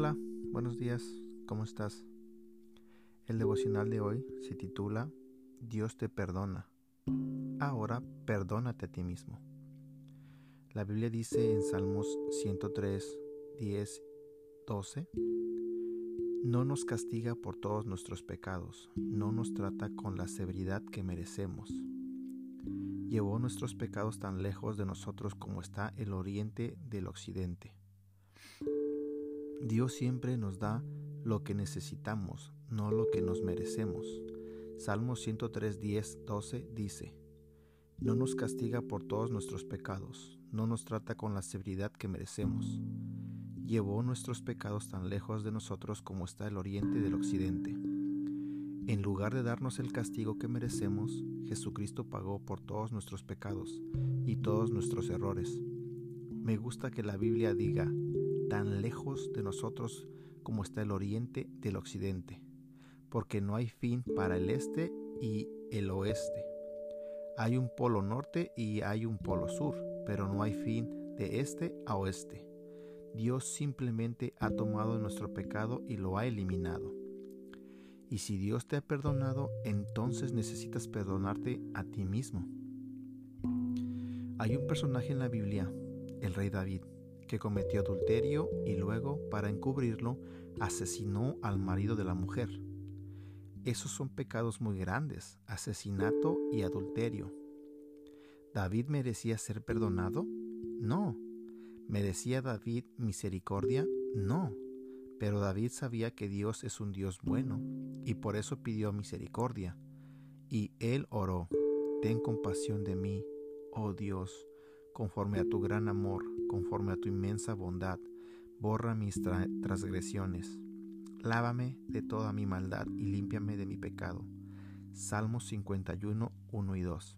Hola, buenos días, ¿cómo estás? El devocional de hoy se titula Dios te perdona. Ahora perdónate a ti mismo. La Biblia dice en Salmos 103, 10, 12, No nos castiga por todos nuestros pecados, no nos trata con la severidad que merecemos. Llevó nuestros pecados tan lejos de nosotros como está el oriente del occidente. Dios siempre nos da lo que necesitamos, no lo que nos merecemos. Salmo 103, 10, 12 dice, No nos castiga por todos nuestros pecados, no nos trata con la severidad que merecemos. Llevó nuestros pecados tan lejos de nosotros como está el oriente del occidente. En lugar de darnos el castigo que merecemos, Jesucristo pagó por todos nuestros pecados y todos nuestros errores. Me gusta que la Biblia diga, tan lejos de nosotros como está el oriente del occidente, porque no hay fin para el este y el oeste. Hay un polo norte y hay un polo sur, pero no hay fin de este a oeste. Dios simplemente ha tomado nuestro pecado y lo ha eliminado. Y si Dios te ha perdonado, entonces necesitas perdonarte a ti mismo. Hay un personaje en la Biblia, el rey David, que cometió adulterio y luego, para encubrirlo, asesinó al marido de la mujer. Esos son pecados muy grandes, asesinato y adulterio. ¿David merecía ser perdonado? No. ¿Merecía David misericordia? No. Pero David sabía que Dios es un Dios bueno y por eso pidió misericordia. Y él oró, Ten compasión de mí, oh Dios, conforme a tu gran amor, conforme a tu inmensa bondad, borra mis transgresiones. Lávame de toda mi maldad y límpiame de mi pecado. Salmos 51, 1 y 2.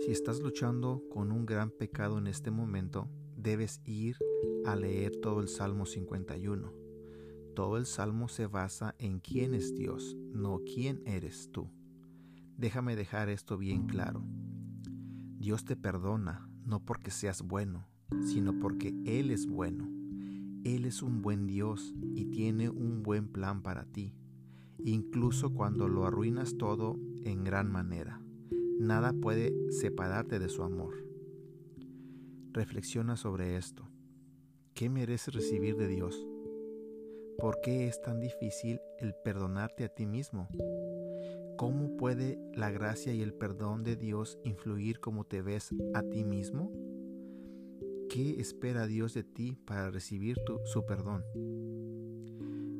Si estás luchando con un gran pecado en este momento, debes ir a leer todo el Salmo 51. Todo el Salmo se basa en quién es Dios, no quién eres tú. Déjame dejar esto bien claro. Dios te perdona, no porque seas bueno, sino porque Él es bueno. Él es un buen Dios y tiene un buen plan para ti, incluso cuando lo arruinas todo en gran manera. Nada puede separarte de su amor. Reflexiona sobre esto. ¿Qué mereces recibir de Dios? ¿Por qué es tan difícil el perdonarte a ti mismo? ¿Cómo puede la gracia y el perdón de Dios influir como te ves a ti mismo? ¿Qué espera Dios de ti para recibir su perdón?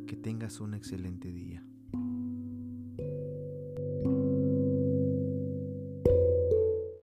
Que tengas un excelente día.